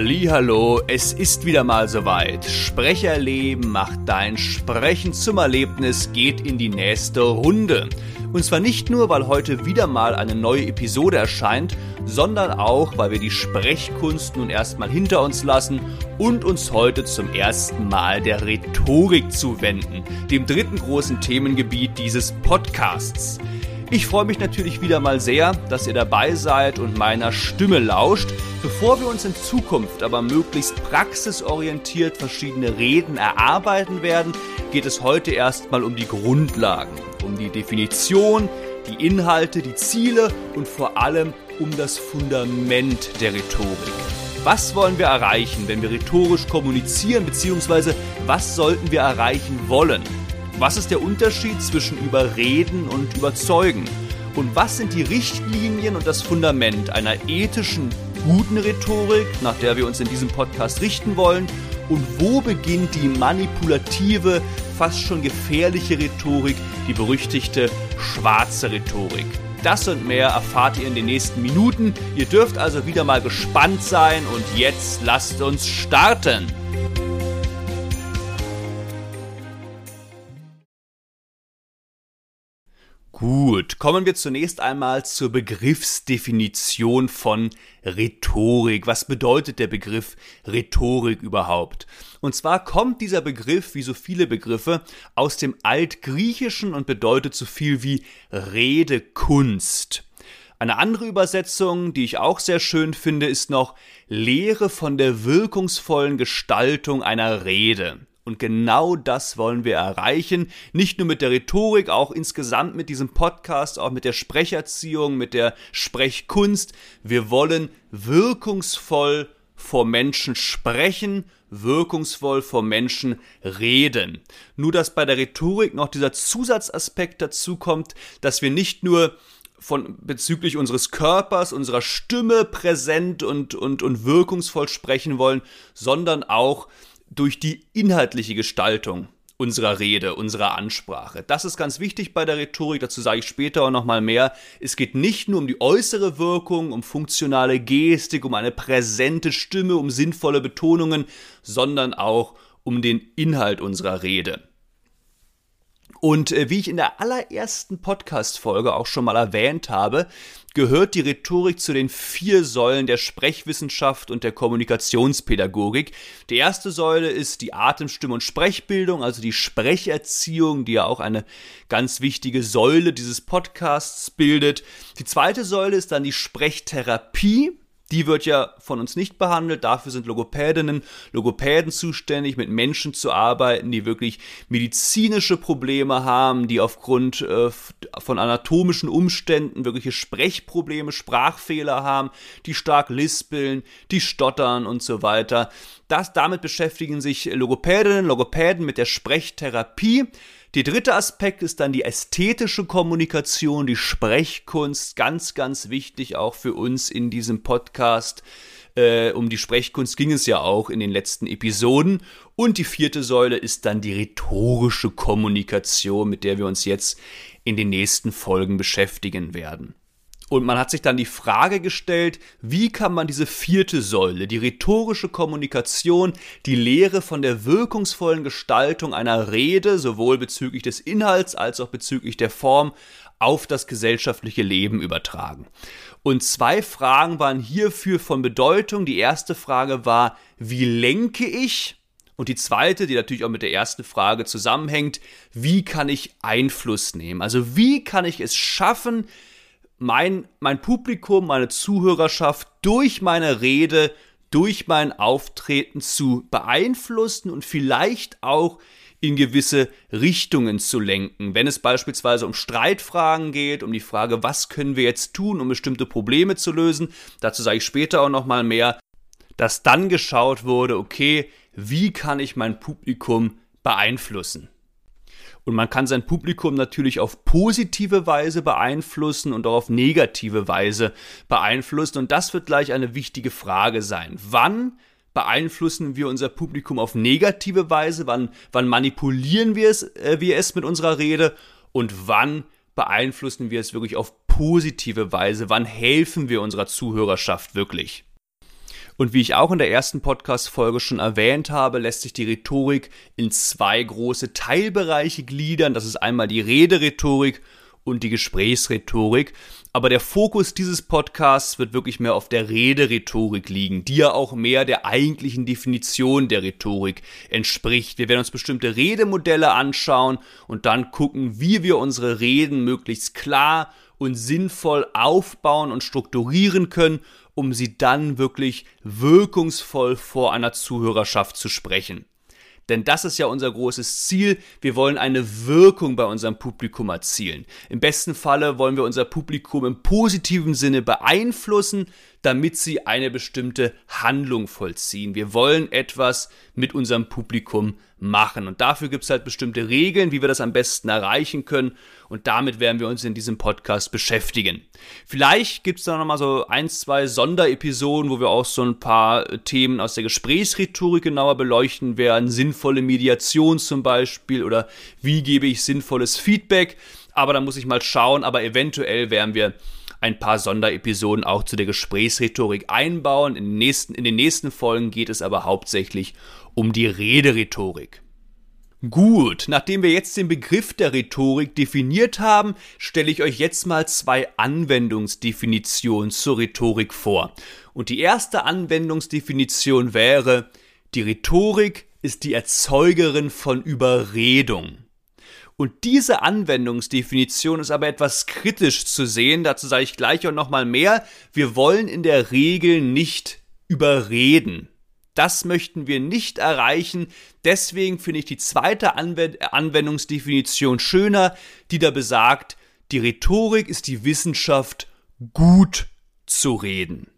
Hallo, es ist wieder mal soweit. Sprecherleben macht dein Sprechen zum Erlebnis, geht in die nächste Runde. Und zwar nicht nur, weil heute wieder mal eine neue Episode erscheint, sondern auch, weil wir die Sprechkunst nun erstmal hinter uns lassen und uns heute zum ersten Mal der Rhetorik zuwenden, dem dritten großen Themengebiet dieses Podcasts. Ich freue mich natürlich wieder mal sehr, dass ihr dabei seid und meiner Stimme lauscht. Bevor wir uns in Zukunft aber möglichst praxisorientiert verschiedene Reden erarbeiten werden, geht es heute erstmal um die Grundlagen, um die Definition, die Inhalte, die Ziele und vor allem um das Fundament der Rhetorik. Was wollen wir erreichen, wenn wir rhetorisch kommunizieren, beziehungsweise was sollten wir erreichen wollen? Was ist der Unterschied zwischen Überreden und Überzeugen? Und was sind die Richtlinien und das Fundament einer ethischen, guten Rhetorik, nach der wir uns in diesem Podcast richten wollen? Und wo beginnt die manipulative, fast schon gefährliche Rhetorik, die berüchtigte schwarze Rhetorik? Das und mehr erfahrt ihr in den nächsten Minuten. Ihr dürft also wieder mal gespannt sein und jetzt lasst uns starten. Gut, kommen wir zunächst einmal zur Begriffsdefinition von Rhetorik. Was bedeutet der Begriff Rhetorik überhaupt? Und zwar kommt dieser Begriff, wie so viele Begriffe, aus dem Altgriechischen und bedeutet so viel wie Redekunst. Eine andere Übersetzung, die ich auch sehr schön finde, ist noch Lehre von der wirkungsvollen Gestaltung einer Rede. Und genau das wollen wir erreichen. Nicht nur mit der Rhetorik, auch insgesamt mit diesem Podcast, auch mit der Sprecherziehung, mit der Sprechkunst. Wir wollen wirkungsvoll vor Menschen sprechen, wirkungsvoll vor Menschen reden. Nur dass bei der Rhetorik noch dieser Zusatzaspekt dazu kommt, dass wir nicht nur von bezüglich unseres Körpers, unserer Stimme präsent und, und, und wirkungsvoll sprechen wollen, sondern auch durch die inhaltliche Gestaltung unserer Rede, unserer Ansprache. Das ist ganz wichtig bei der Rhetorik, dazu sage ich später auch nochmal mehr. Es geht nicht nur um die äußere Wirkung, um funktionale Gestik, um eine präsente Stimme, um sinnvolle Betonungen, sondern auch um den Inhalt unserer Rede. Und äh, wie ich in der allerersten Podcast-Folge auch schon mal erwähnt habe, gehört die Rhetorik zu den vier Säulen der Sprechwissenschaft und der Kommunikationspädagogik. Die erste Säule ist die Atemstimme- und Sprechbildung, also die Sprecherziehung, die ja auch eine ganz wichtige Säule dieses Podcasts bildet. Die zweite Säule ist dann die Sprechtherapie. Die wird ja von uns nicht behandelt. Dafür sind Logopädinnen, Logopäden zuständig, mit Menschen zu arbeiten, die wirklich medizinische Probleme haben, die aufgrund äh, von anatomischen Umständen wirkliche Sprechprobleme, Sprachfehler haben, die stark lispeln, die stottern und so weiter. Das, damit beschäftigen sich Logopädinnen, Logopäden mit der Sprechtherapie. Der dritte Aspekt ist dann die ästhetische Kommunikation, die Sprechkunst, ganz, ganz wichtig auch für uns in diesem Podcast. Äh, um die Sprechkunst ging es ja auch in den letzten Episoden. Und die vierte Säule ist dann die rhetorische Kommunikation, mit der wir uns jetzt in den nächsten Folgen beschäftigen werden. Und man hat sich dann die Frage gestellt, wie kann man diese vierte Säule, die rhetorische Kommunikation, die Lehre von der wirkungsvollen Gestaltung einer Rede, sowohl bezüglich des Inhalts als auch bezüglich der Form, auf das gesellschaftliche Leben übertragen. Und zwei Fragen waren hierfür von Bedeutung. Die erste Frage war, wie lenke ich? Und die zweite, die natürlich auch mit der ersten Frage zusammenhängt, wie kann ich Einfluss nehmen? Also wie kann ich es schaffen, mein, mein Publikum, meine Zuhörerschaft durch meine Rede, durch mein Auftreten zu beeinflussen und vielleicht auch in gewisse Richtungen zu lenken. Wenn es beispielsweise um Streitfragen geht, um die Frage, was können wir jetzt tun, um bestimmte Probleme zu lösen, dazu sage ich später auch nochmal mehr, dass dann geschaut wurde, okay, wie kann ich mein Publikum beeinflussen? Und man kann sein Publikum natürlich auf positive Weise beeinflussen und auch auf negative Weise beeinflussen. Und das wird gleich eine wichtige Frage sein. Wann beeinflussen wir unser Publikum auf negative Weise? Wann, wann manipulieren wir es, äh, wir es mit unserer Rede? Und wann beeinflussen wir es wirklich auf positive Weise? Wann helfen wir unserer Zuhörerschaft wirklich? Und wie ich auch in der ersten Podcast-Folge schon erwähnt habe, lässt sich die Rhetorik in zwei große Teilbereiche gliedern. Das ist einmal die Rederhetorik und die Gesprächsrhetorik. Aber der Fokus dieses Podcasts wird wirklich mehr auf der Rederhetorik liegen, die ja auch mehr der eigentlichen Definition der Rhetorik entspricht. Wir werden uns bestimmte Redemodelle anschauen und dann gucken, wie wir unsere Reden möglichst klar und sinnvoll aufbauen und strukturieren können, um sie dann wirklich wirkungsvoll vor einer Zuhörerschaft zu sprechen. Denn das ist ja unser großes Ziel. Wir wollen eine Wirkung bei unserem Publikum erzielen. Im besten Falle wollen wir unser Publikum im positiven Sinne beeinflussen, damit sie eine bestimmte Handlung vollziehen. Wir wollen etwas mit unserem Publikum machen. Und dafür gibt es halt bestimmte Regeln, wie wir das am besten erreichen können. Und damit werden wir uns in diesem Podcast beschäftigen. Vielleicht gibt es da nochmal so ein, zwei Sonderepisoden, wo wir auch so ein paar Themen aus der Gesprächsrhetorik genauer beleuchten werden. Sinnvolle Mediation zum Beispiel oder wie gebe ich sinnvolles Feedback. Aber da muss ich mal schauen. Aber eventuell werden wir ein paar Sonderepisoden auch zu der Gesprächsrhetorik einbauen. In den nächsten, in den nächsten Folgen geht es aber hauptsächlich um die Rederhetorik. Gut, nachdem wir jetzt den Begriff der Rhetorik definiert haben, stelle ich euch jetzt mal zwei Anwendungsdefinitionen zur Rhetorik vor. Und die erste Anwendungsdefinition wäre, die Rhetorik ist die Erzeugerin von Überredung. Und diese Anwendungsdefinition ist aber etwas kritisch zu sehen, dazu sage ich gleich auch nochmal mehr. Wir wollen in der Regel nicht überreden. Das möchten wir nicht erreichen. Deswegen finde ich die zweite Anwendungsdefinition schöner, die da besagt, die Rhetorik ist die Wissenschaft, gut zu reden.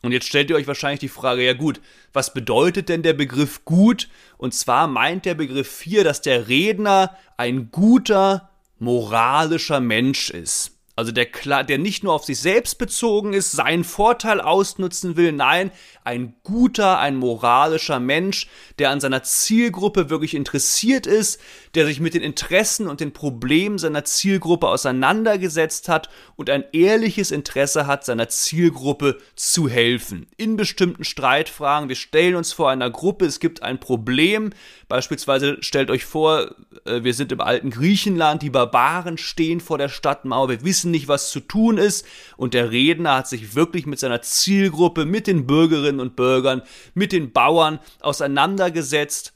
Und jetzt stellt ihr euch wahrscheinlich die Frage, ja gut, was bedeutet denn der Begriff gut? Und zwar meint der Begriff hier, dass der Redner ein guter, moralischer Mensch ist. Also der, der nicht nur auf sich selbst bezogen ist, seinen Vorteil ausnutzen will, nein, ein guter, ein moralischer Mensch, der an seiner Zielgruppe wirklich interessiert ist, der sich mit den Interessen und den Problemen seiner Zielgruppe auseinandergesetzt hat und ein ehrliches Interesse hat, seiner Zielgruppe zu helfen. In bestimmten Streitfragen, wir stellen uns vor einer Gruppe, es gibt ein Problem, beispielsweise stellt euch vor, äh, wir sind im alten Griechenland, die Barbaren stehen vor der Stadtmauer, wir wissen nicht, was zu tun ist. Und der Redner hat sich wirklich mit seiner Zielgruppe, mit den Bürgerinnen und Bürgern, mit den Bauern auseinandergesetzt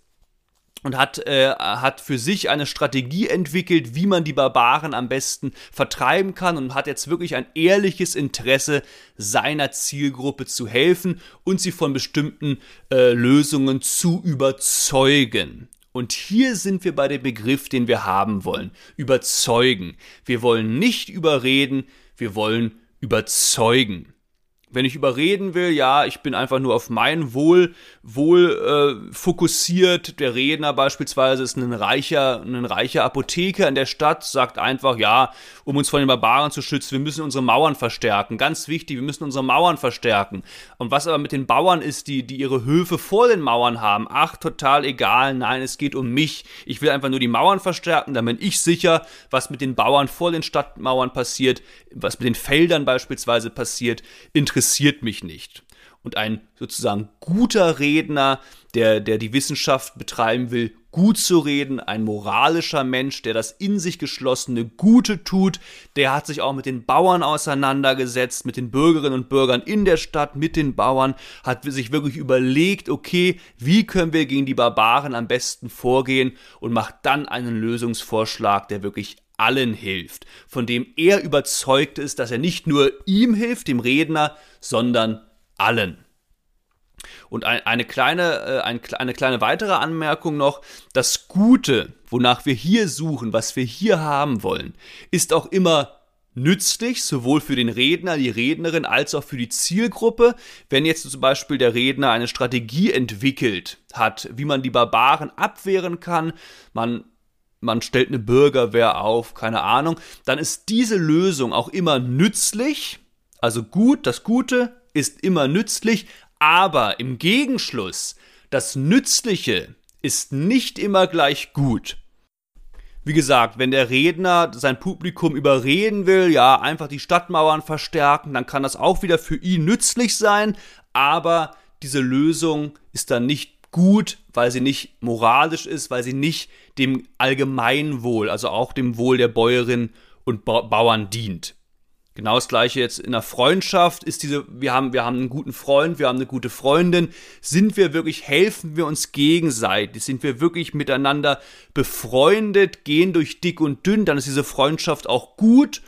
und hat, äh, hat für sich eine Strategie entwickelt, wie man die Barbaren am besten vertreiben kann und hat jetzt wirklich ein ehrliches Interesse, seiner Zielgruppe zu helfen und sie von bestimmten äh, Lösungen zu überzeugen. Und hier sind wir bei dem Begriff, den wir haben wollen. Überzeugen. Wir wollen nicht überreden, wir wollen überzeugen wenn ich überreden will, ja, ich bin einfach nur auf mein Wohl, Wohl äh, fokussiert. Der Redner beispielsweise ist ein reicher, ein reicher Apotheker in der Stadt, sagt einfach, ja, um uns von den Barbaren zu schützen, wir müssen unsere Mauern verstärken. Ganz wichtig, wir müssen unsere Mauern verstärken. Und was aber mit den Bauern ist, die, die ihre Höfe vor den Mauern haben, ach, total egal, nein, es geht um mich. Ich will einfach nur die Mauern verstärken, dann bin ich sicher, was mit den Bauern vor den Stadtmauern passiert, was mit den Feldern beispielsweise passiert, interessiert interessiert mich nicht. Und ein sozusagen guter Redner, der, der die Wissenschaft betreiben will, gut zu reden, ein moralischer Mensch, der das in sich geschlossene Gute tut, der hat sich auch mit den Bauern auseinandergesetzt, mit den Bürgerinnen und Bürgern in der Stadt, mit den Bauern, hat sich wirklich überlegt, okay, wie können wir gegen die Barbaren am besten vorgehen und macht dann einen Lösungsvorschlag, der wirklich allen hilft, von dem er überzeugt ist, dass er nicht nur ihm hilft, dem Redner, sondern allen. Und eine kleine, äh, eine kleine weitere Anmerkung noch, das Gute, wonach wir hier suchen, was wir hier haben wollen, ist auch immer nützlich, sowohl für den Redner, die Rednerin, als auch für die Zielgruppe. Wenn jetzt zum Beispiel der Redner eine Strategie entwickelt hat, wie man die Barbaren abwehren kann, man man stellt eine Bürgerwehr auf, keine Ahnung, dann ist diese Lösung auch immer nützlich. Also gut, das Gute ist immer nützlich, aber im Gegenschluss, das Nützliche ist nicht immer gleich gut. Wie gesagt, wenn der Redner sein Publikum überreden will, ja, einfach die Stadtmauern verstärken, dann kann das auch wieder für ihn nützlich sein, aber diese Lösung ist dann nicht gut, weil sie nicht moralisch ist, weil sie nicht dem Allgemeinwohl, also auch dem Wohl der Bäuerin und Bauern dient. Genau das gleiche jetzt in der Freundschaft ist diese, wir haben, wir haben einen guten Freund, wir haben eine gute Freundin. Sind wir wirklich, helfen wir uns gegenseitig? Sind wir wirklich miteinander befreundet, gehen durch dick und dünn? Dann ist diese Freundschaft auch gut.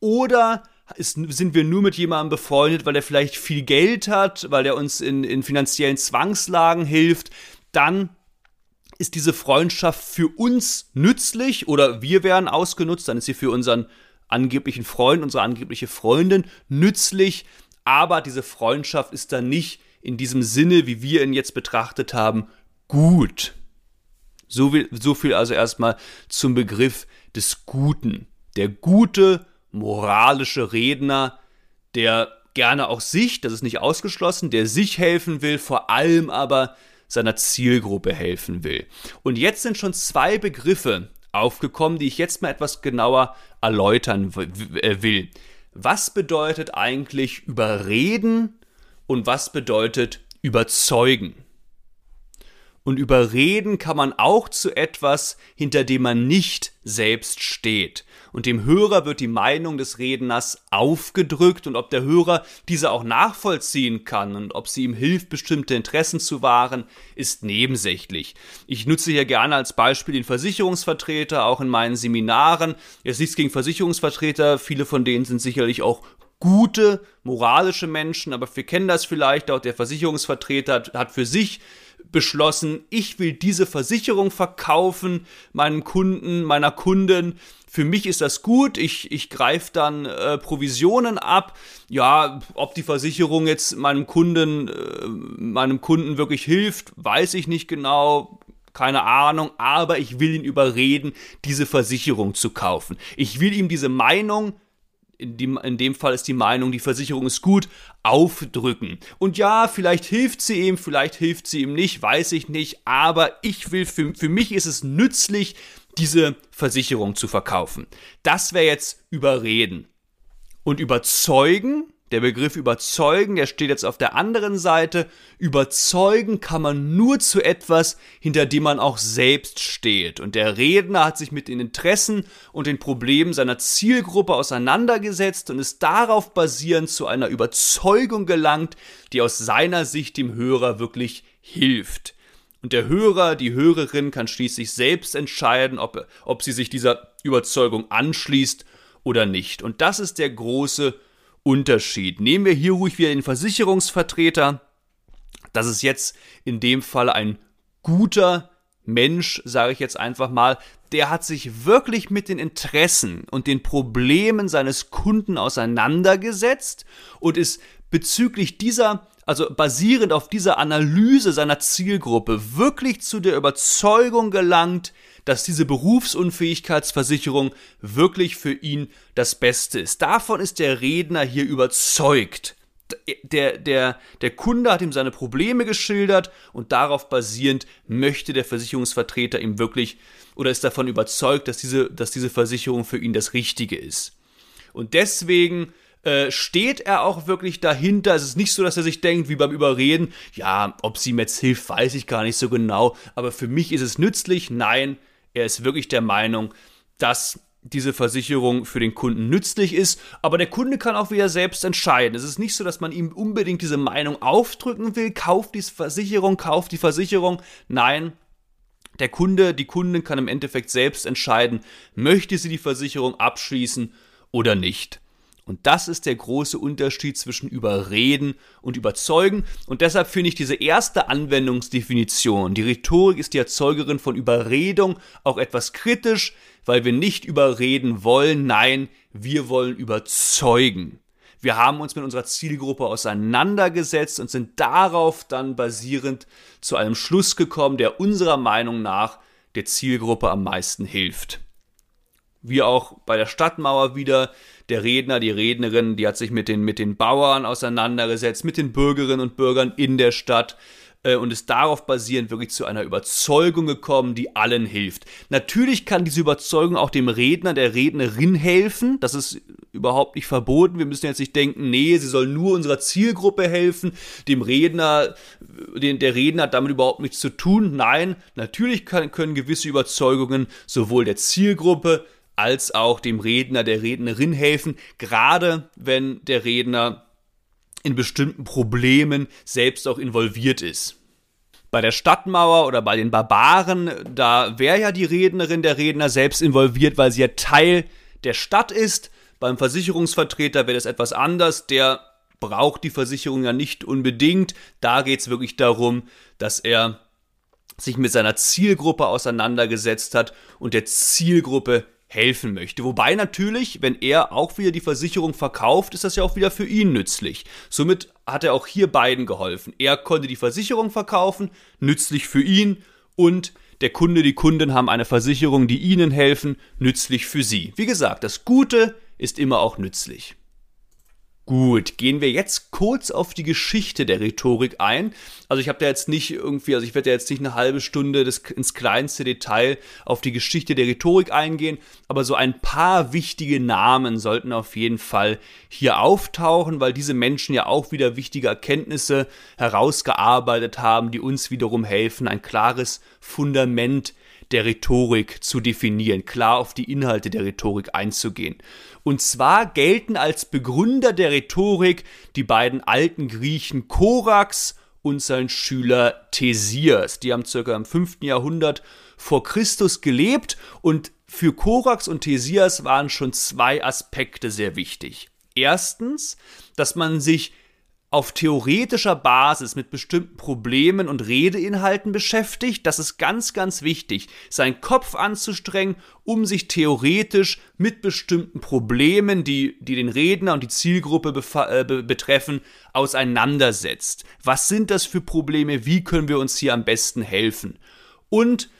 Oder ist, sind wir nur mit jemandem befreundet, weil er vielleicht viel Geld hat, weil er uns in, in finanziellen Zwangslagen hilft? Dann ist diese Freundschaft für uns nützlich oder wir werden ausgenutzt, dann ist sie für unseren angeblichen Freund, unsere angebliche Freundin nützlich, aber diese Freundschaft ist dann nicht in diesem Sinne, wie wir ihn jetzt betrachtet haben, gut. So viel, so viel also erstmal zum Begriff des Guten. Der gute, moralische Redner, der gerne auch sich, das ist nicht ausgeschlossen, der sich helfen will, vor allem aber seiner Zielgruppe helfen will. Und jetzt sind schon zwei Begriffe aufgekommen, die ich jetzt mal etwas genauer erläutern äh, will. Was bedeutet eigentlich überreden und was bedeutet überzeugen? Und überreden kann man auch zu etwas, hinter dem man nicht selbst steht. Und dem Hörer wird die Meinung des Redners aufgedrückt und ob der Hörer diese auch nachvollziehen kann und ob sie ihm hilft, bestimmte Interessen zu wahren, ist nebensächlich. Ich nutze hier gerne als Beispiel den Versicherungsvertreter, auch in meinen Seminaren. Jetzt nichts gegen Versicherungsvertreter, viele von denen sind sicherlich auch gute, moralische Menschen, aber wir kennen das vielleicht, auch der Versicherungsvertreter hat für sich beschlossen, ich will diese Versicherung verkaufen, meinen Kunden, meiner Kunden. Für mich ist das gut, ich, ich greife dann äh, Provisionen ab. Ja, ob die Versicherung jetzt meinem Kunden, äh, meinem Kunden wirklich hilft, weiß ich nicht genau keine Ahnung, aber ich will ihn überreden, diese Versicherung zu kaufen. Ich will ihm diese Meinung in dem, in dem Fall ist die Meinung, die Versicherung ist gut, aufdrücken. Und ja, vielleicht hilft sie ihm, vielleicht hilft sie ihm nicht, weiß ich nicht, aber ich will, für, für mich ist es nützlich, diese Versicherung zu verkaufen. Das wäre jetzt überreden. Und überzeugen der Begriff überzeugen, der steht jetzt auf der anderen Seite. Überzeugen kann man nur zu etwas, hinter dem man auch selbst steht. Und der Redner hat sich mit den Interessen und den Problemen seiner Zielgruppe auseinandergesetzt und ist darauf basierend zu einer Überzeugung gelangt, die aus seiner Sicht dem Hörer wirklich hilft. Und der Hörer, die Hörerin kann schließlich selbst entscheiden, ob, ob sie sich dieser Überzeugung anschließt oder nicht. Und das ist der große Unterschied. Nehmen wir hier ruhig wieder den Versicherungsvertreter. Das ist jetzt in dem Fall ein guter Mensch, sage ich jetzt einfach mal, der hat sich wirklich mit den Interessen und den Problemen seines Kunden auseinandergesetzt und ist bezüglich dieser, also basierend auf dieser Analyse seiner Zielgruppe, wirklich zu der Überzeugung gelangt, dass diese Berufsunfähigkeitsversicherung wirklich für ihn das Beste ist. Davon ist der Redner hier überzeugt. Der, der, der Kunde hat ihm seine Probleme geschildert und darauf basierend möchte der Versicherungsvertreter ihm wirklich oder ist davon überzeugt, dass diese, dass diese Versicherung für ihn das Richtige ist. Und deswegen äh, steht er auch wirklich dahinter. Es ist nicht so, dass er sich denkt, wie beim Überreden, ja, ob sie jetzt hilft, weiß ich gar nicht so genau, aber für mich ist es nützlich. Nein, er ist wirklich der Meinung, dass diese Versicherung für den Kunden nützlich ist, aber der Kunde kann auch wieder selbst entscheiden. Es ist nicht so, dass man ihm unbedingt diese Meinung aufdrücken will, kauft die Versicherung, kauft die Versicherung. Nein, der Kunde, die Kundin kann im Endeffekt selbst entscheiden, möchte sie die Versicherung abschließen oder nicht. Und das ist der große Unterschied zwischen überreden und überzeugen. Und deshalb finde ich diese erste Anwendungsdefinition, die Rhetorik ist die Erzeugerin von Überredung, auch etwas kritisch, weil wir nicht überreden wollen, nein, wir wollen überzeugen. Wir haben uns mit unserer Zielgruppe auseinandergesetzt und sind darauf dann basierend zu einem Schluss gekommen, der unserer Meinung nach der Zielgruppe am meisten hilft. Wie auch bei der Stadtmauer wieder, der Redner, die Rednerin, die hat sich mit den, mit den Bauern auseinandergesetzt, mit den Bürgerinnen und Bürgern in der Stadt, äh, und ist darauf basierend wirklich zu einer Überzeugung gekommen, die allen hilft. Natürlich kann diese Überzeugung auch dem Redner, der Rednerin helfen. Das ist überhaupt nicht verboten. Wir müssen jetzt nicht denken, nee, sie soll nur unserer Zielgruppe helfen, dem Redner, den, der Redner hat damit überhaupt nichts zu tun. Nein, natürlich kann, können gewisse Überzeugungen sowohl der Zielgruppe als auch dem Redner, der Rednerin helfen, gerade wenn der Redner in bestimmten Problemen selbst auch involviert ist. Bei der Stadtmauer oder bei den Barbaren, da wäre ja die Rednerin, der Redner selbst involviert, weil sie ja Teil der Stadt ist. Beim Versicherungsvertreter wäre das etwas anders. Der braucht die Versicherung ja nicht unbedingt. Da geht es wirklich darum, dass er sich mit seiner Zielgruppe auseinandergesetzt hat und der Zielgruppe helfen möchte. Wobei natürlich, wenn er auch wieder die Versicherung verkauft, ist das ja auch wieder für ihn nützlich. Somit hat er auch hier beiden geholfen. Er konnte die Versicherung verkaufen, nützlich für ihn und der Kunde, die Kunden haben eine Versicherung, die ihnen helfen, nützlich für sie. Wie gesagt, das Gute ist immer auch nützlich. Gut, gehen wir jetzt kurz auf die Geschichte der Rhetorik ein. Also ich habe da jetzt nicht irgendwie, also ich werde ja jetzt nicht eine halbe Stunde das, ins kleinste Detail auf die Geschichte der Rhetorik eingehen, aber so ein paar wichtige Namen sollten auf jeden Fall hier auftauchen, weil diese Menschen ja auch wieder wichtige Erkenntnisse herausgearbeitet haben, die uns wiederum helfen, ein klares Fundament der Rhetorik zu definieren, klar auf die Inhalte der Rhetorik einzugehen. Und zwar gelten als Begründer der Rhetorik die beiden alten Griechen Korax und sein Schüler Thesias. Die haben circa im 5. Jahrhundert vor Christus gelebt und für Korax und Thesias waren schon zwei Aspekte sehr wichtig. Erstens, dass man sich auf theoretischer Basis mit bestimmten Problemen und Redeinhalten beschäftigt. Das ist ganz, ganz wichtig, seinen Kopf anzustrengen, um sich theoretisch mit bestimmten Problemen, die, die den Redner und die Zielgruppe äh, betreffen, auseinandersetzt. Was sind das für Probleme? Wie können wir uns hier am besten helfen? Und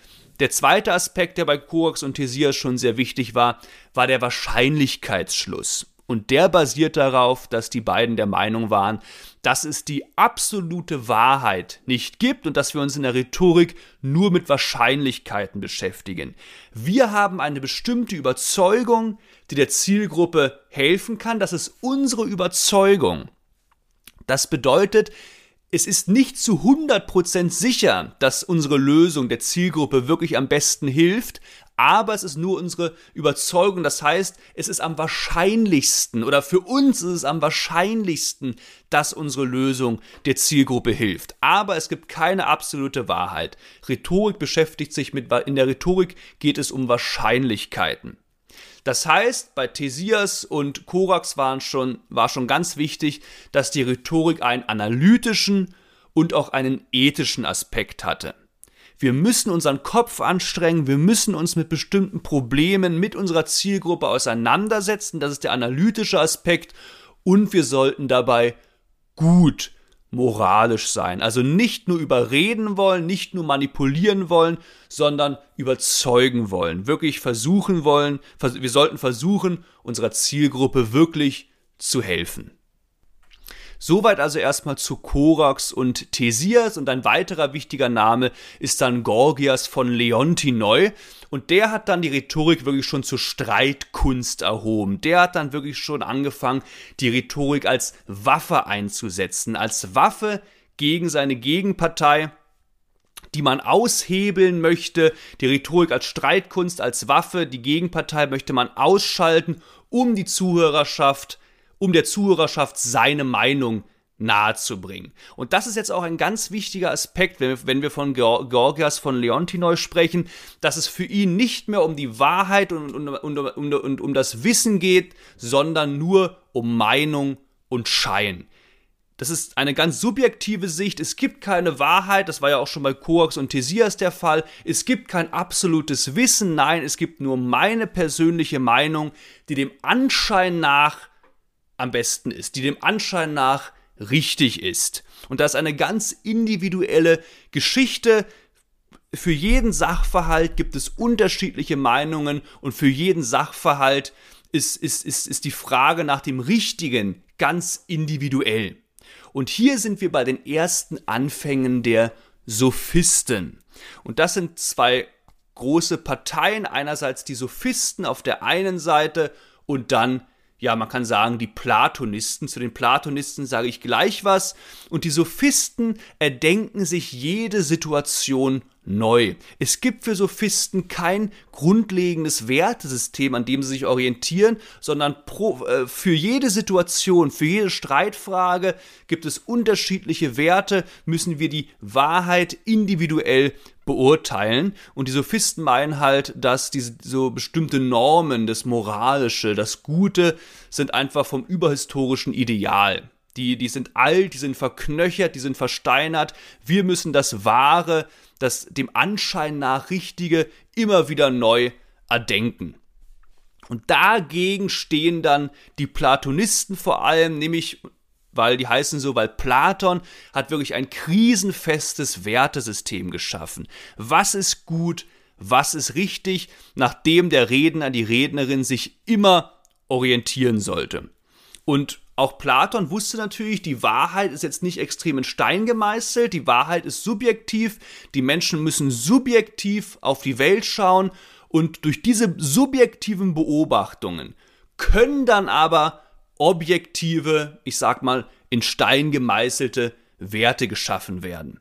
der zweite Aspekt, der bei Koax und Thesias schon sehr wichtig war, war der Wahrscheinlichkeitsschluss. Und der basiert darauf, dass die beiden der Meinung waren, dass es die absolute Wahrheit nicht gibt und dass wir uns in der Rhetorik nur mit Wahrscheinlichkeiten beschäftigen. Wir haben eine bestimmte Überzeugung, die der Zielgruppe helfen kann. Das ist unsere Überzeugung. Das bedeutet, es ist nicht zu 100% sicher, dass unsere Lösung der Zielgruppe wirklich am besten hilft, aber es ist nur unsere Überzeugung. Das heißt, es ist am wahrscheinlichsten oder für uns ist es am wahrscheinlichsten, dass unsere Lösung der Zielgruppe hilft. Aber es gibt keine absolute Wahrheit. Rhetorik beschäftigt sich mit, in der Rhetorik geht es um Wahrscheinlichkeiten. Das heißt, bei Thesias und Korax waren schon, war schon ganz wichtig, dass die Rhetorik einen analytischen und auch einen ethischen Aspekt hatte. Wir müssen unseren Kopf anstrengen, wir müssen uns mit bestimmten Problemen mit unserer Zielgruppe auseinandersetzen, das ist der analytische Aspekt und wir sollten dabei gut moralisch sein. Also nicht nur überreden wollen, nicht nur manipulieren wollen, sondern überzeugen wollen, wirklich versuchen wollen, wir sollten versuchen, unserer Zielgruppe wirklich zu helfen. Soweit also erstmal zu Korax und Thesias und ein weiterer wichtiger Name ist dann Gorgias von Leontinoi. Und der hat dann die Rhetorik wirklich schon zur Streitkunst erhoben. Der hat dann wirklich schon angefangen, die Rhetorik als Waffe einzusetzen, als Waffe gegen seine Gegenpartei die man aushebeln möchte, die Rhetorik als Streitkunst, als Waffe, die Gegenpartei möchte man ausschalten, um die Zuhörerschaft um der Zuhörerschaft seine Meinung nahezubringen. Und das ist jetzt auch ein ganz wichtiger Aspekt, wenn wir von Georgias von Leontinoi sprechen, dass es für ihn nicht mehr um die Wahrheit und, und, und, und, und um das Wissen geht, sondern nur um Meinung und Schein. Das ist eine ganz subjektive Sicht. Es gibt keine Wahrheit. Das war ja auch schon bei Koax und Thesias der Fall. Es gibt kein absolutes Wissen. Nein, es gibt nur meine persönliche Meinung, die dem Anschein nach am besten ist, die dem Anschein nach richtig ist. Und das ist eine ganz individuelle Geschichte. Für jeden Sachverhalt gibt es unterschiedliche Meinungen und für jeden Sachverhalt ist, ist, ist, ist die Frage nach dem Richtigen ganz individuell. Und hier sind wir bei den ersten Anfängen der Sophisten. Und das sind zwei große Parteien. Einerseits die Sophisten auf der einen Seite und dann ja, man kann sagen, die Platonisten. Zu den Platonisten sage ich gleich was. Und die Sophisten erdenken sich jede Situation neu. Es gibt für Sophisten kein grundlegendes Wertesystem, an dem sie sich orientieren, sondern pro, äh, für jede Situation, für jede Streitfrage gibt es unterschiedliche Werte, müssen wir die Wahrheit individuell beurteilen. Und die Sophisten meinen halt, dass diese so bestimmte Normen, das Moralische, das Gute, sind einfach vom überhistorischen Ideal. Die, die sind alt, die sind verknöchert, die sind versteinert. Wir müssen das Wahre, das dem Anschein nach Richtige immer wieder neu erdenken. Und dagegen stehen dann die Platonisten vor allem, nämlich weil die heißen so, weil Platon hat wirklich ein krisenfestes Wertesystem geschaffen. Was ist gut, was ist richtig, nachdem der Redner, die Rednerin sich immer orientieren sollte. Und auch Platon wusste natürlich, die Wahrheit ist jetzt nicht extrem in Stein gemeißelt, die Wahrheit ist subjektiv, die Menschen müssen subjektiv auf die Welt schauen und durch diese subjektiven Beobachtungen können dann aber objektive, ich sag mal, in Stein gemeißelte Werte geschaffen werden.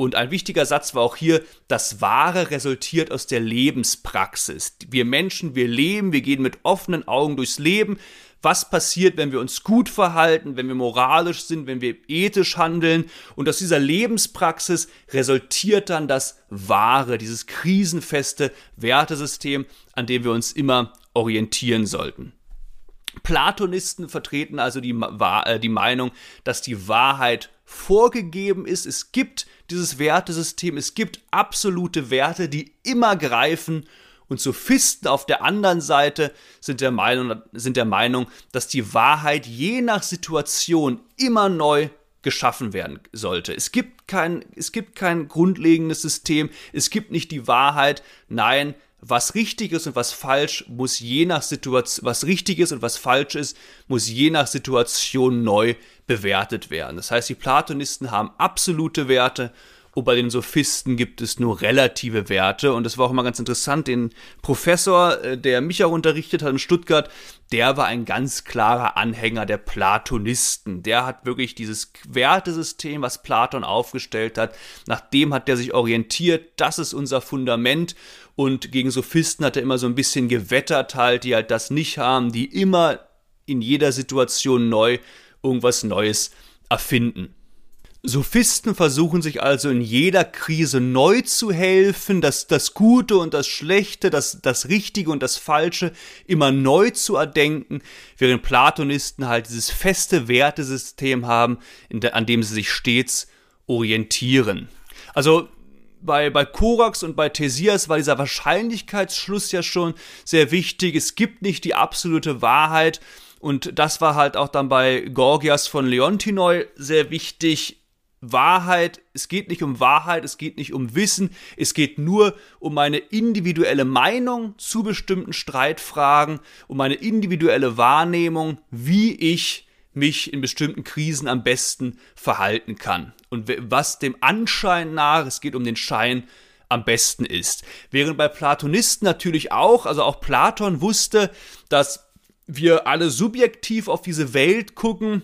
Und ein wichtiger Satz war auch hier, das Wahre resultiert aus der Lebenspraxis. Wir Menschen, wir leben, wir gehen mit offenen Augen durchs Leben. Was passiert, wenn wir uns gut verhalten, wenn wir moralisch sind, wenn wir ethisch handeln? Und aus dieser Lebenspraxis resultiert dann das Wahre, dieses krisenfeste Wertesystem, an dem wir uns immer orientieren sollten. Platonisten vertreten also die, äh, die Meinung, dass die Wahrheit vorgegeben ist. Es gibt dieses Wertesystem, es gibt absolute Werte, die immer greifen. Und Sophisten auf der anderen Seite sind der Meinung, sind der Meinung dass die Wahrheit je nach Situation immer neu geschaffen werden sollte. Es gibt kein, es gibt kein grundlegendes System, es gibt nicht die Wahrheit. Nein, was richtig ist und was falsch muss je nach Situation, was richtig ist und was falsch ist, muss je nach Situation neu bewertet werden. Das heißt, die Platonisten haben absolute Werte und bei den Sophisten gibt es nur relative Werte. Und das war auch immer ganz interessant. Den Professor, äh, der mich auch unterrichtet hat in Stuttgart, der war ein ganz klarer Anhänger der Platonisten. Der hat wirklich dieses Wertesystem, was Platon aufgestellt hat, nach dem hat er sich orientiert. Das ist unser Fundament. Und gegen Sophisten hat er immer so ein bisschen gewettert halt, die halt das nicht haben, die immer in jeder Situation neu irgendwas Neues erfinden. Sophisten versuchen sich also in jeder Krise neu zu helfen, das, das Gute und das Schlechte, das, das Richtige und das Falsche immer neu zu erdenken, während Platonisten halt dieses feste Wertesystem haben, de, an dem sie sich stets orientieren. Also bei, bei Korax und bei Thesias war dieser Wahrscheinlichkeitsschluss ja schon sehr wichtig. Es gibt nicht die absolute Wahrheit. Und das war halt auch dann bei Gorgias von Leontinoi sehr wichtig. Wahrheit, es geht nicht um Wahrheit, es geht nicht um Wissen, es geht nur um meine individuelle Meinung zu bestimmten Streitfragen, um meine individuelle Wahrnehmung, wie ich mich in bestimmten Krisen am besten verhalten kann. Und was dem Anschein nach, es geht um den Schein, am besten ist. Während bei Platonisten natürlich auch, also auch Platon wusste, dass wir alle subjektiv auf diese Welt gucken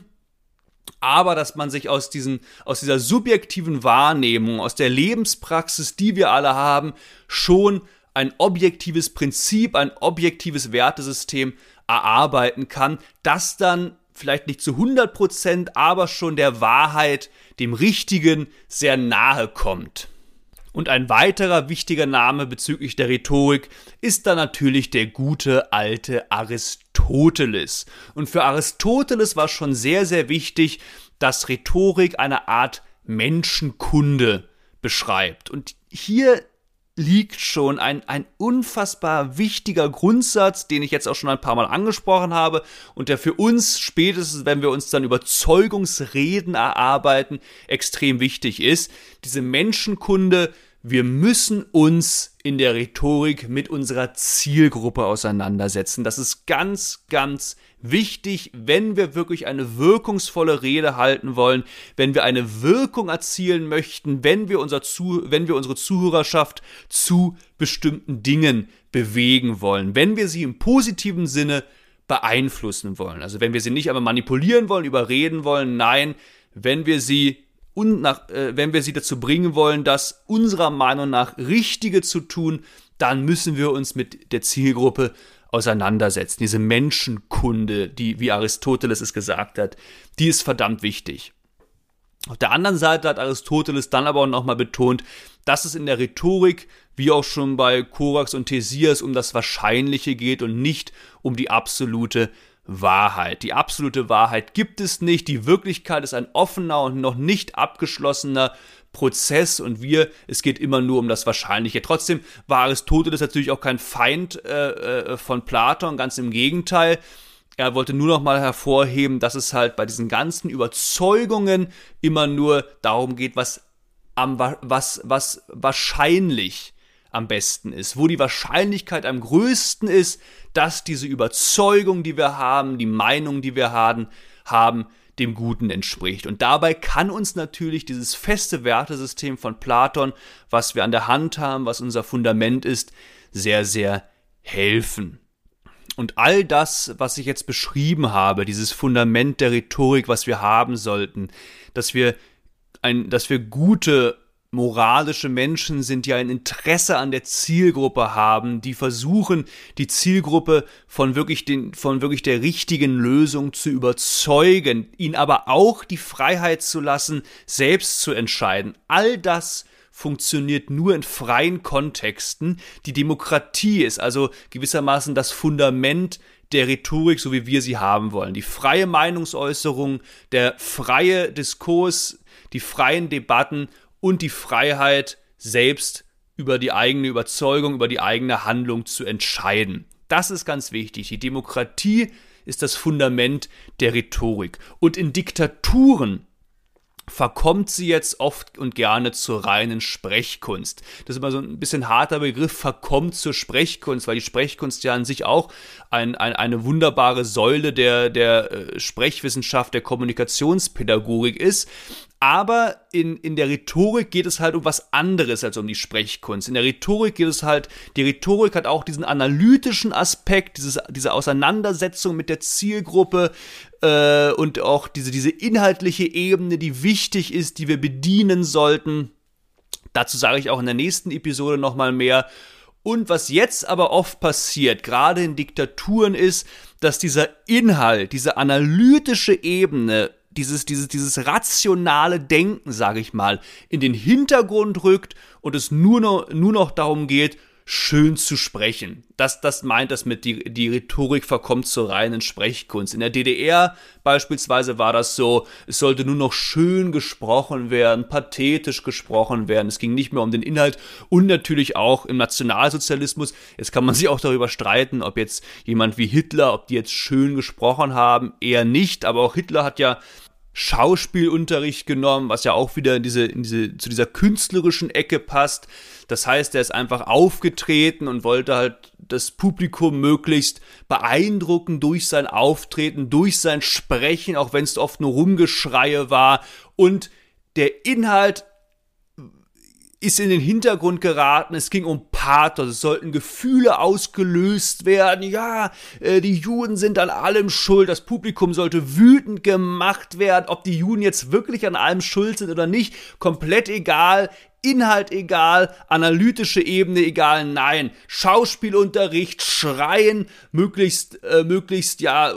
aber dass man sich aus, diesen, aus dieser subjektiven Wahrnehmung, aus der Lebenspraxis, die wir alle haben, schon ein objektives Prinzip, ein objektives Wertesystem erarbeiten kann, das dann vielleicht nicht zu 100 Prozent, aber schon der Wahrheit, dem Richtigen sehr nahe kommt. Und ein weiterer wichtiger Name bezüglich der Rhetorik ist dann natürlich der gute alte Aristoteles. Und für Aristoteles war schon sehr, sehr wichtig, dass Rhetorik eine Art Menschenkunde beschreibt. Und hier liegt schon ein, ein unfassbar wichtiger Grundsatz, den ich jetzt auch schon ein paar Mal angesprochen habe und der für uns spätestens, wenn wir uns dann Überzeugungsreden erarbeiten, extrem wichtig ist. Diese Menschenkunde wir müssen uns in der Rhetorik mit unserer Zielgruppe auseinandersetzen. Das ist ganz, ganz wichtig, wenn wir wirklich eine wirkungsvolle Rede halten wollen, wenn wir eine Wirkung erzielen möchten, wenn wir, unser zu, wenn wir unsere Zuhörerschaft zu bestimmten Dingen bewegen wollen, wenn wir sie im positiven Sinne beeinflussen wollen. Also wenn wir sie nicht aber manipulieren wollen, überreden wollen, nein, wenn wir sie und nach, äh, wenn wir sie dazu bringen wollen, das unserer Meinung nach Richtige zu tun, dann müssen wir uns mit der Zielgruppe auseinandersetzen. Diese Menschenkunde, die, wie Aristoteles es gesagt hat, die ist verdammt wichtig. Auf der anderen Seite hat Aristoteles dann aber auch nochmal betont, dass es in der Rhetorik, wie auch schon bei Korax und Thesias, um das Wahrscheinliche geht und nicht um die absolute Wahrheit. Die absolute Wahrheit gibt es nicht. Die Wirklichkeit ist ein offener und noch nicht abgeschlossener Prozess und wir, es geht immer nur um das Wahrscheinliche. Trotzdem war Aristoteles natürlich auch kein Feind äh, äh, von Platon, ganz im Gegenteil. Er wollte nur noch mal hervorheben, dass es halt bei diesen ganzen Überzeugungen immer nur darum geht, was am was was wahrscheinlich am besten ist, wo die Wahrscheinlichkeit am größten ist, dass diese Überzeugung, die wir haben, die Meinung, die wir haben, haben, dem Guten entspricht. Und dabei kann uns natürlich dieses feste Wertesystem von Platon, was wir an der Hand haben, was unser Fundament ist, sehr, sehr helfen. Und all das, was ich jetzt beschrieben habe, dieses Fundament der Rhetorik, was wir haben sollten, dass wir ein, dass wir gute moralische Menschen sind, die ein Interesse an der Zielgruppe haben, die versuchen, die Zielgruppe von wirklich, den, von wirklich der richtigen Lösung zu überzeugen, ihnen aber auch die Freiheit zu lassen, selbst zu entscheiden. All das funktioniert nur in freien Kontexten. Die Demokratie ist also gewissermaßen das Fundament der Rhetorik, so wie wir sie haben wollen. Die freie Meinungsäußerung, der freie Diskurs, die freien Debatten und die Freiheit, selbst über die eigene Überzeugung, über die eigene Handlung zu entscheiden. Das ist ganz wichtig. Die Demokratie ist das Fundament der Rhetorik. Und in Diktaturen verkommt sie jetzt oft und gerne zur reinen Sprechkunst. Das ist immer so ein bisschen harter Begriff, verkommt zur Sprechkunst, weil die Sprechkunst ja an sich auch ein, ein, eine wunderbare Säule der, der äh, Sprechwissenschaft, der Kommunikationspädagogik ist. Aber in, in der Rhetorik geht es halt um was anderes als um die Sprechkunst. In der Rhetorik geht es halt, die Rhetorik hat auch diesen analytischen Aspekt, dieses, diese Auseinandersetzung mit der Zielgruppe äh, und auch diese, diese inhaltliche Ebene, die wichtig ist, die wir bedienen sollten. Dazu sage ich auch in der nächsten Episode nochmal mehr. Und was jetzt aber oft passiert, gerade in Diktaturen, ist, dass dieser Inhalt, diese analytische Ebene dieses, dieses, dieses rationale Denken, sage ich mal, in den Hintergrund rückt und es nur noch, nur noch darum geht, schön zu sprechen. Das, das meint das mit, die, die Rhetorik verkommt zur reinen Sprechkunst. In der DDR beispielsweise war das so, es sollte nur noch schön gesprochen werden, pathetisch gesprochen werden. Es ging nicht mehr um den Inhalt und natürlich auch im Nationalsozialismus. Jetzt kann man sich auch darüber streiten, ob jetzt jemand wie Hitler, ob die jetzt schön gesprochen haben, eher nicht. Aber auch Hitler hat ja Schauspielunterricht genommen, was ja auch wieder in diese, in diese, zu dieser künstlerischen Ecke passt. Das heißt, er ist einfach aufgetreten und wollte halt das Publikum möglichst beeindrucken durch sein Auftreten, durch sein Sprechen, auch wenn es oft nur Rumgeschreie war. Und der Inhalt ist in den Hintergrund geraten. Es ging um Pathos. Es sollten Gefühle ausgelöst werden. Ja, äh, die Juden sind an allem schuld. Das Publikum sollte wütend gemacht werden. Ob die Juden jetzt wirklich an allem schuld sind oder nicht, komplett egal. Inhalt egal, analytische Ebene egal, nein. Schauspielunterricht, Schreien, möglichst, äh, möglichst ja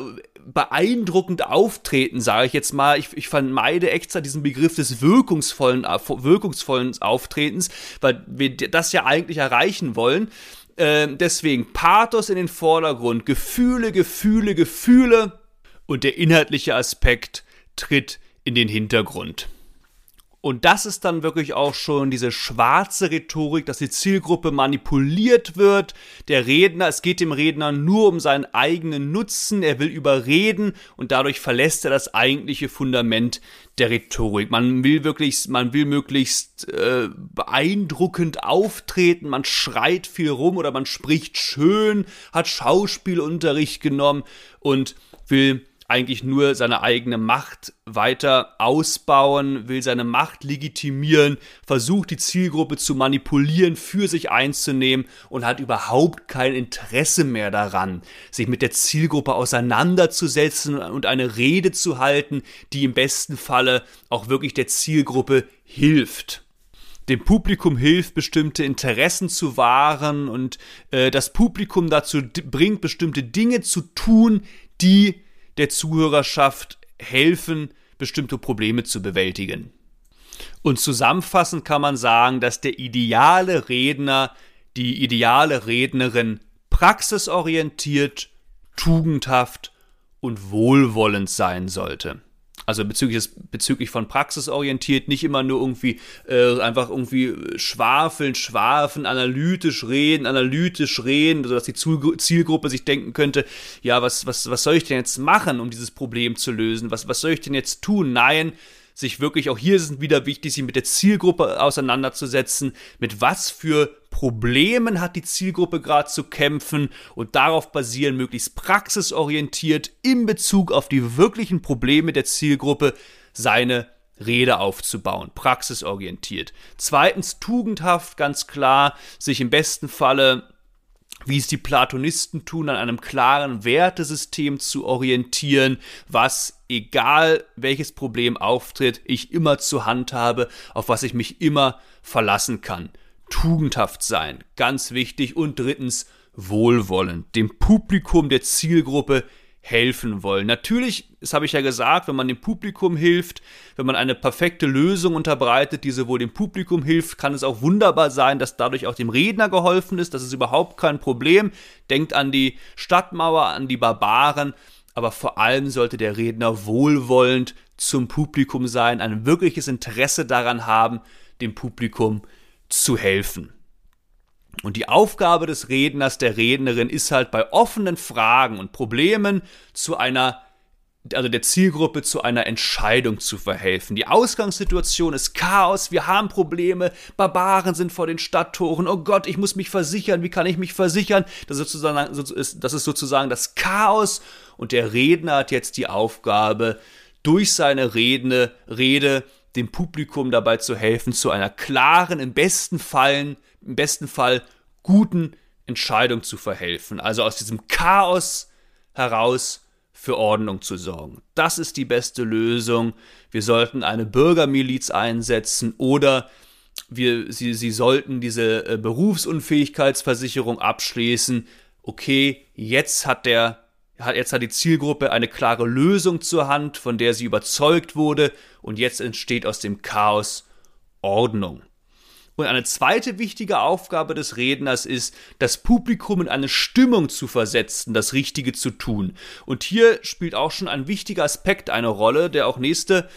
beeindruckend auftreten, sage ich jetzt mal. Ich, ich vermeide extra diesen Begriff des wirkungsvollen, äh, wirkungsvollen Auftretens, weil wir das ja eigentlich erreichen wollen. Äh, deswegen Pathos in den Vordergrund, Gefühle, Gefühle, Gefühle und der inhaltliche Aspekt tritt in den Hintergrund. Und das ist dann wirklich auch schon diese schwarze Rhetorik, dass die Zielgruppe manipuliert wird. Der Redner, es geht dem Redner nur um seinen eigenen Nutzen, er will überreden und dadurch verlässt er das eigentliche Fundament der Rhetorik. Man will wirklich, man will möglichst äh, beeindruckend auftreten, man schreit viel rum oder man spricht schön, hat Schauspielunterricht genommen und will eigentlich nur seine eigene Macht weiter ausbauen, will seine Macht legitimieren, versucht die Zielgruppe zu manipulieren, für sich einzunehmen und hat überhaupt kein Interesse mehr daran, sich mit der Zielgruppe auseinanderzusetzen und eine Rede zu halten, die im besten Falle auch wirklich der Zielgruppe hilft. Dem Publikum hilft, bestimmte Interessen zu wahren und äh, das Publikum dazu bringt, bestimmte Dinge zu tun, die der Zuhörerschaft helfen, bestimmte Probleme zu bewältigen. Und zusammenfassend kann man sagen, dass der ideale Redner, die ideale Rednerin praxisorientiert, tugendhaft und wohlwollend sein sollte. Also bezüglich, bezüglich von praxisorientiert, nicht immer nur irgendwie äh, einfach irgendwie schwafeln, schwafen, analytisch reden, analytisch reden, sodass die Zielgruppe sich denken könnte, ja, was, was, was soll ich denn jetzt machen, um dieses Problem zu lösen? Was, was soll ich denn jetzt tun? Nein, sich wirklich, auch hier ist es wieder wichtig, sich mit der Zielgruppe auseinanderzusetzen, mit was für Problemen hat die Zielgruppe gerade zu kämpfen? Und darauf basieren, möglichst praxisorientiert in Bezug auf die wirklichen Probleme der Zielgruppe seine Rede aufzubauen, praxisorientiert. Zweitens tugendhaft, ganz klar, sich im besten Falle wie es die Platonisten tun, an einem klaren Wertesystem zu orientieren, was, egal welches Problem auftritt, ich immer zur Hand habe, auf was ich mich immer verlassen kann. Tugendhaft sein, ganz wichtig. Und drittens, wohlwollend, dem Publikum der Zielgruppe helfen wollen. Natürlich, das habe ich ja gesagt, wenn man dem Publikum hilft, wenn man eine perfekte Lösung unterbreitet, die sowohl dem Publikum hilft, kann es auch wunderbar sein, dass dadurch auch dem Redner geholfen ist. Das ist überhaupt kein Problem. Denkt an die Stadtmauer, an die Barbaren. Aber vor allem sollte der Redner wohlwollend zum Publikum sein, ein wirkliches Interesse daran haben, dem Publikum zu helfen. Und die Aufgabe des Redners, der Rednerin ist halt bei offenen Fragen und Problemen zu einer, also der Zielgruppe zu einer Entscheidung zu verhelfen. Die Ausgangssituation ist Chaos, wir haben Probleme, Barbaren sind vor den Stadttoren, oh Gott, ich muss mich versichern, wie kann ich mich versichern? Das ist sozusagen, das, ist sozusagen das Chaos und der Redner hat jetzt die Aufgabe, durch seine Redne, Rede dem Publikum dabei zu helfen, zu einer klaren, im besten Fall im besten Fall guten Entscheidung zu verhelfen. Also aus diesem Chaos heraus für Ordnung zu sorgen. Das ist die beste Lösung. Wir sollten eine Bürgermiliz einsetzen oder wir, sie, sie sollten diese äh, Berufsunfähigkeitsversicherung abschließen. Okay, jetzt hat der jetzt hat die Zielgruppe eine klare Lösung zur Hand, von der sie überzeugt wurde, und jetzt entsteht aus dem Chaos Ordnung. Und eine zweite wichtige Aufgabe des Redners ist, das Publikum in eine Stimmung zu versetzen, das Richtige zu tun. Und hier spielt auch schon ein wichtiger Aspekt eine Rolle, der auch nächste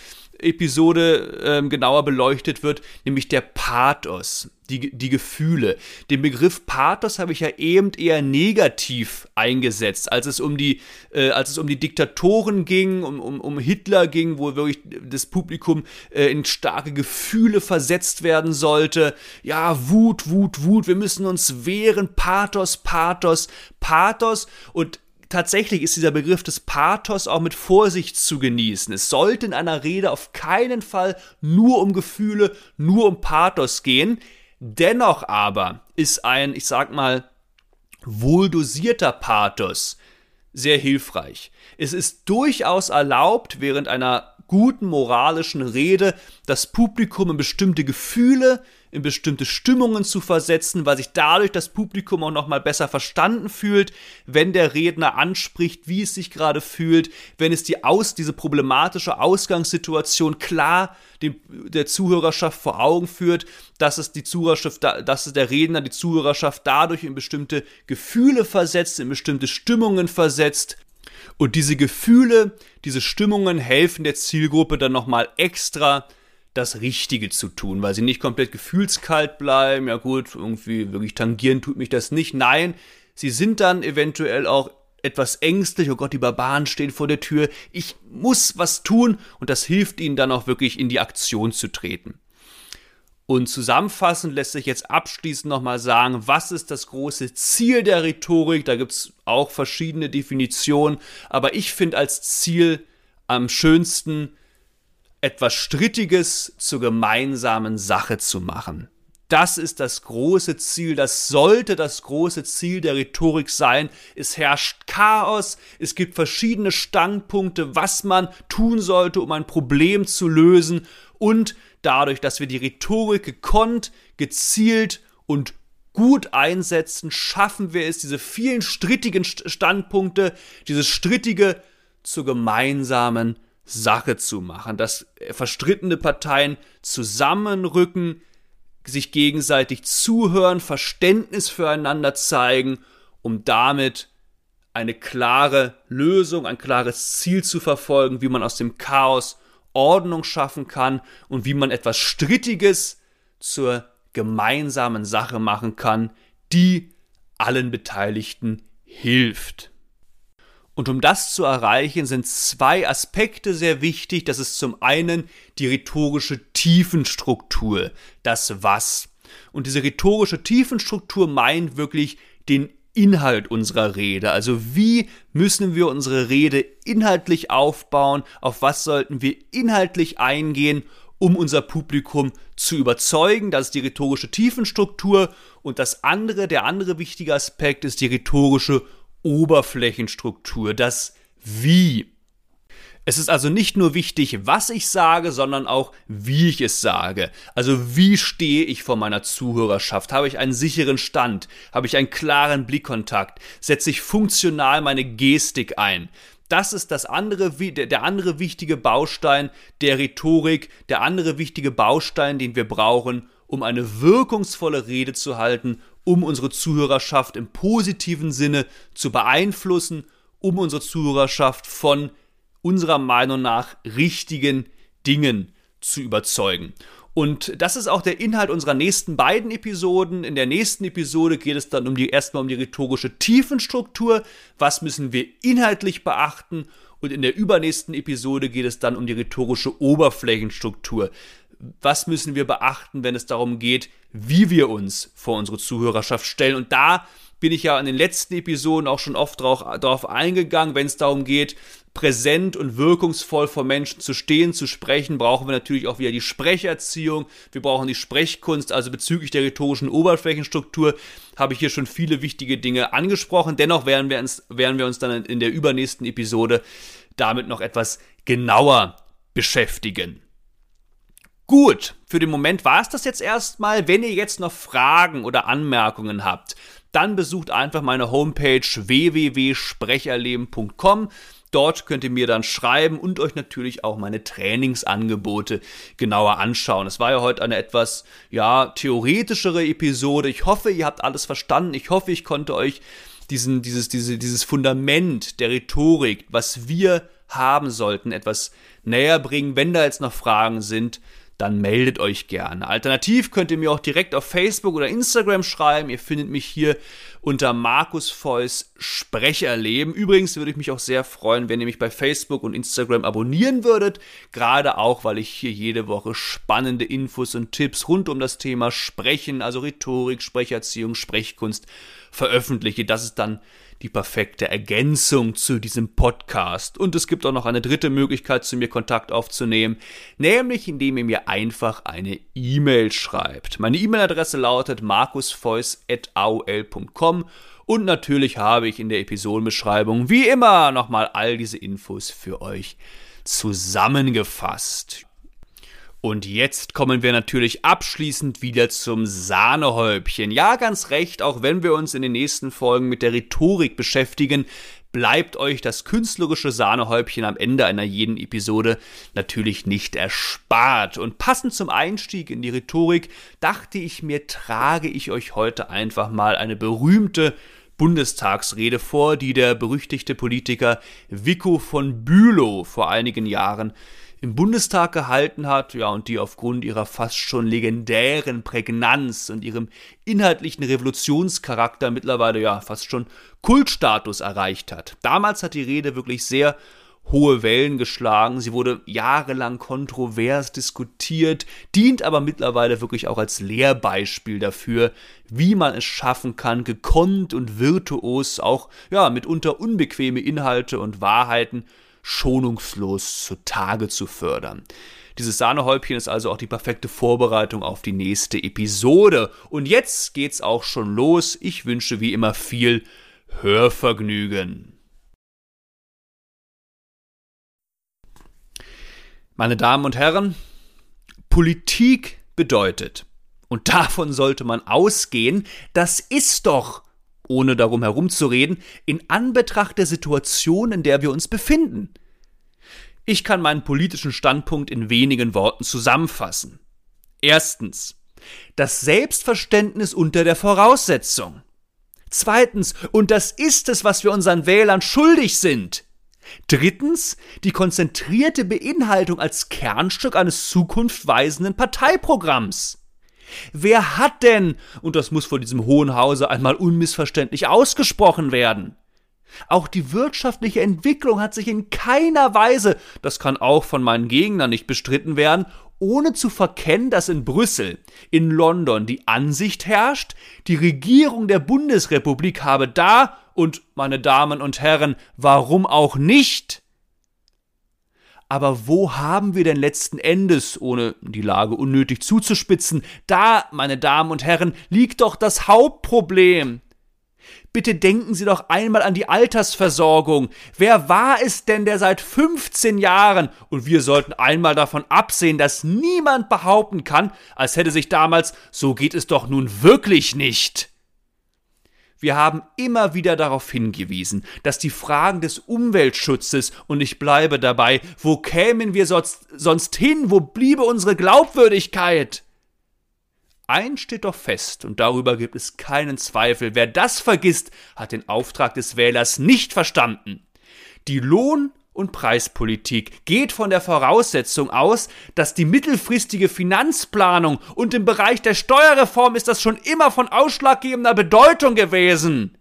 Episode ähm, genauer beleuchtet wird, nämlich der Pathos, die, die Gefühle. Den Begriff Pathos habe ich ja eben eher negativ eingesetzt, als es um die, äh, als es um die Diktatoren ging, um, um, um Hitler ging, wo wirklich das Publikum äh, in starke Gefühle versetzt werden sollte. Ja, Wut, Wut, Wut, wir müssen uns wehren, Pathos, Pathos, Pathos und tatsächlich ist dieser Begriff des Pathos auch mit Vorsicht zu genießen. Es sollte in einer Rede auf keinen Fall nur um Gefühle, nur um Pathos gehen. Dennoch aber ist ein, ich sag mal, wohldosierter Pathos sehr hilfreich. Es ist durchaus erlaubt, während einer guten moralischen Rede das Publikum in bestimmte Gefühle, in bestimmte Stimmungen zu versetzen, weil sich dadurch das Publikum auch nochmal besser verstanden fühlt, wenn der Redner anspricht, wie es sich gerade fühlt, wenn es die aus, diese problematische Ausgangssituation klar dem, der Zuhörerschaft vor Augen führt, dass es die Zuhörerschaft, dass es der Redner die Zuhörerschaft dadurch in bestimmte Gefühle versetzt, in bestimmte Stimmungen versetzt, und diese Gefühle, diese Stimmungen helfen der Zielgruppe dann nochmal extra, das Richtige zu tun, weil sie nicht komplett gefühlskalt bleiben. Ja gut, irgendwie wirklich tangieren tut mich das nicht. Nein, sie sind dann eventuell auch etwas ängstlich, oh Gott, die Barbaren stehen vor der Tür, ich muss was tun und das hilft ihnen dann auch wirklich in die Aktion zu treten. Und zusammenfassend lässt sich jetzt abschließend nochmal sagen, was ist das große Ziel der Rhetorik? Da gibt es auch verschiedene Definitionen, aber ich finde als Ziel am schönsten, etwas Strittiges zur gemeinsamen Sache zu machen. Das ist das große Ziel, das sollte das große Ziel der Rhetorik sein. Es herrscht Chaos, es gibt verschiedene Standpunkte, was man tun sollte, um ein Problem zu lösen und dadurch, dass wir die Rhetorik gekonnt, gezielt und gut einsetzen, schaffen wir es, diese vielen strittigen Standpunkte, dieses strittige zur gemeinsamen Sache zu machen, dass verstrittene Parteien zusammenrücken, sich gegenseitig zuhören, Verständnis füreinander zeigen, um damit eine klare Lösung, ein klares Ziel zu verfolgen, wie man aus dem Chaos Ordnung schaffen kann und wie man etwas Strittiges zur gemeinsamen Sache machen kann, die allen Beteiligten hilft. Und um das zu erreichen, sind zwei Aspekte sehr wichtig. Das ist zum einen die rhetorische Tiefenstruktur, das Was. Und diese rhetorische Tiefenstruktur meint wirklich den Inhalt unserer Rede. Also wie müssen wir unsere Rede inhaltlich aufbauen? Auf was sollten wir inhaltlich eingehen, um unser Publikum zu überzeugen? Das ist die rhetorische Tiefenstruktur. Und das andere, der andere wichtige Aspekt ist die rhetorische Oberflächenstruktur, das Wie. Es ist also nicht nur wichtig, was ich sage, sondern auch, wie ich es sage. Also wie stehe ich vor meiner Zuhörerschaft? Habe ich einen sicheren Stand? Habe ich einen klaren Blickkontakt? Setze ich funktional meine Gestik ein? Das ist das andere, der andere wichtige Baustein der Rhetorik, der andere wichtige Baustein, den wir brauchen, um eine wirkungsvolle Rede zu halten um unsere Zuhörerschaft im positiven Sinne zu beeinflussen, um unsere Zuhörerschaft von unserer Meinung nach richtigen Dingen zu überzeugen. Und das ist auch der Inhalt unserer nächsten beiden Episoden. In der nächsten Episode geht es dann um die, erstmal um die rhetorische Tiefenstruktur. Was müssen wir inhaltlich beachten? Und in der übernächsten Episode geht es dann um die rhetorische Oberflächenstruktur was müssen wir beachten, wenn es darum geht, wie wir uns vor unsere Zuhörerschaft stellen. Und da bin ich ja in den letzten Episoden auch schon oft darauf eingegangen, wenn es darum geht, präsent und wirkungsvoll vor Menschen zu stehen, zu sprechen, brauchen wir natürlich auch wieder die Sprecherziehung, wir brauchen die Sprechkunst, also bezüglich der rhetorischen Oberflächenstruktur habe ich hier schon viele wichtige Dinge angesprochen. Dennoch werden wir uns, werden wir uns dann in der übernächsten Episode damit noch etwas genauer beschäftigen. Gut, für den Moment war es das jetzt erstmal. Wenn ihr jetzt noch Fragen oder Anmerkungen habt, dann besucht einfach meine Homepage www.sprecherleben.com. Dort könnt ihr mir dann schreiben und euch natürlich auch meine Trainingsangebote genauer anschauen. Es war ja heute eine etwas, ja, theoretischere Episode. Ich hoffe, ihr habt alles verstanden. Ich hoffe, ich konnte euch diesen, dieses, diese, dieses Fundament der Rhetorik, was wir haben sollten, etwas näher bringen. Wenn da jetzt noch Fragen sind, dann meldet euch gerne. Alternativ könnt ihr mir auch direkt auf Facebook oder Instagram schreiben. Ihr findet mich hier unter Markus Feuss Sprecherleben. Übrigens würde ich mich auch sehr freuen, wenn ihr mich bei Facebook und Instagram abonnieren würdet. Gerade auch, weil ich hier jede Woche spannende Infos und Tipps rund um das Thema Sprechen, also Rhetorik, Sprecherziehung, Sprechkunst veröffentliche. Das ist dann die perfekte Ergänzung zu diesem Podcast. Und es gibt auch noch eine dritte Möglichkeit, zu mir Kontakt aufzunehmen, nämlich indem ihr mir einfach eine E-Mail schreibt. Meine E-Mail-Adresse lautet markusfeuss.aol.com und natürlich habe ich in der Episodenbeschreibung wie immer nochmal all diese Infos für euch zusammengefasst. Und jetzt kommen wir natürlich abschließend wieder zum Sahnehäubchen. Ja, ganz recht, auch wenn wir uns in den nächsten Folgen mit der Rhetorik beschäftigen, bleibt euch das künstlerische Sahnehäubchen am Ende einer jeden Episode natürlich nicht erspart. Und passend zum Einstieg in die Rhetorik dachte ich mir, trage ich euch heute einfach mal eine berühmte Bundestagsrede vor, die der berüchtigte Politiker Vico von Bülow vor einigen Jahren im Bundestag gehalten hat, ja, und die aufgrund ihrer fast schon legendären Prägnanz und ihrem inhaltlichen Revolutionscharakter mittlerweile ja fast schon Kultstatus erreicht hat. Damals hat die Rede wirklich sehr hohe Wellen geschlagen. Sie wurde jahrelang kontrovers diskutiert, dient aber mittlerweile wirklich auch als Lehrbeispiel dafür, wie man es schaffen kann, gekonnt und virtuos auch ja mitunter unbequeme Inhalte und Wahrheiten schonungslos zutage zu fördern. Dieses Sahnehäubchen ist also auch die perfekte Vorbereitung auf die nächste Episode. Und jetzt geht's auch schon los. Ich wünsche wie immer viel Hörvergnügen. Meine Damen und Herren, Politik bedeutet, und davon sollte man ausgehen, das ist doch, ohne darum herumzureden, in Anbetracht der Situation, in der wir uns befinden. Ich kann meinen politischen Standpunkt in wenigen Worten zusammenfassen. Erstens, das Selbstverständnis unter der Voraussetzung. Zweitens, und das ist es, was wir unseren Wählern schuldig sind, Drittens die konzentrierte Beinhaltung als Kernstück eines zukunftsweisenden Parteiprogramms. Wer hat denn, und das muss vor diesem Hohen Hause einmal unmissverständlich ausgesprochen werden, auch die wirtschaftliche Entwicklung hat sich in keiner Weise, das kann auch von meinen Gegnern nicht bestritten werden, ohne zu verkennen, dass in Brüssel, in London die Ansicht herrscht, die Regierung der Bundesrepublik habe da und, meine Damen und Herren, warum auch nicht? Aber wo haben wir denn letzten Endes, ohne die Lage unnötig zuzuspitzen, da, meine Damen und Herren, liegt doch das Hauptproblem. Bitte denken Sie doch einmal an die Altersversorgung. Wer war es denn, der seit 15 Jahren, und wir sollten einmal davon absehen, dass niemand behaupten kann, als hätte sich damals, so geht es doch nun wirklich nicht. Wir haben immer wieder darauf hingewiesen, dass die Fragen des Umweltschutzes, und ich bleibe dabei, wo kämen wir sonst, sonst hin, wo bliebe unsere Glaubwürdigkeit? Eins steht doch fest, und darüber gibt es keinen Zweifel, wer das vergisst, hat den Auftrag des Wählers nicht verstanden. Die Lohn- und Preispolitik geht von der Voraussetzung aus, dass die mittelfristige Finanzplanung und im Bereich der Steuerreform ist das schon immer von ausschlaggebender Bedeutung gewesen.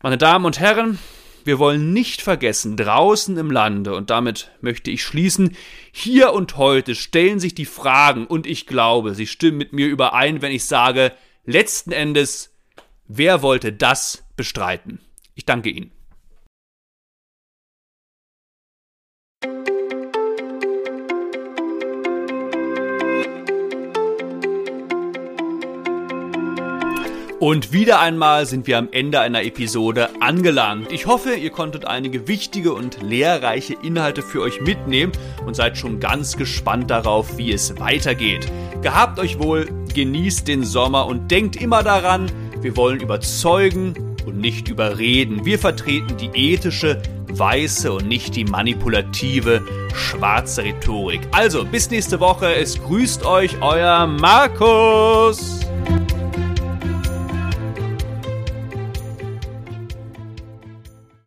Meine Damen und Herren, wir wollen nicht vergessen, draußen im Lande, und damit möchte ich schließen, hier und heute stellen sich die Fragen, und ich glaube, Sie stimmen mit mir überein, wenn ich sage, letzten Endes, wer wollte das bestreiten? Ich danke Ihnen. Und wieder einmal sind wir am Ende einer Episode angelangt. Ich hoffe, ihr konntet einige wichtige und lehrreiche Inhalte für euch mitnehmen und seid schon ganz gespannt darauf, wie es weitergeht. Gehabt euch wohl, genießt den Sommer und denkt immer daran, wir wollen überzeugen und nicht überreden. Wir vertreten die ethische, weiße und nicht die manipulative, schwarze Rhetorik. Also, bis nächste Woche. Es grüßt euch euer Markus.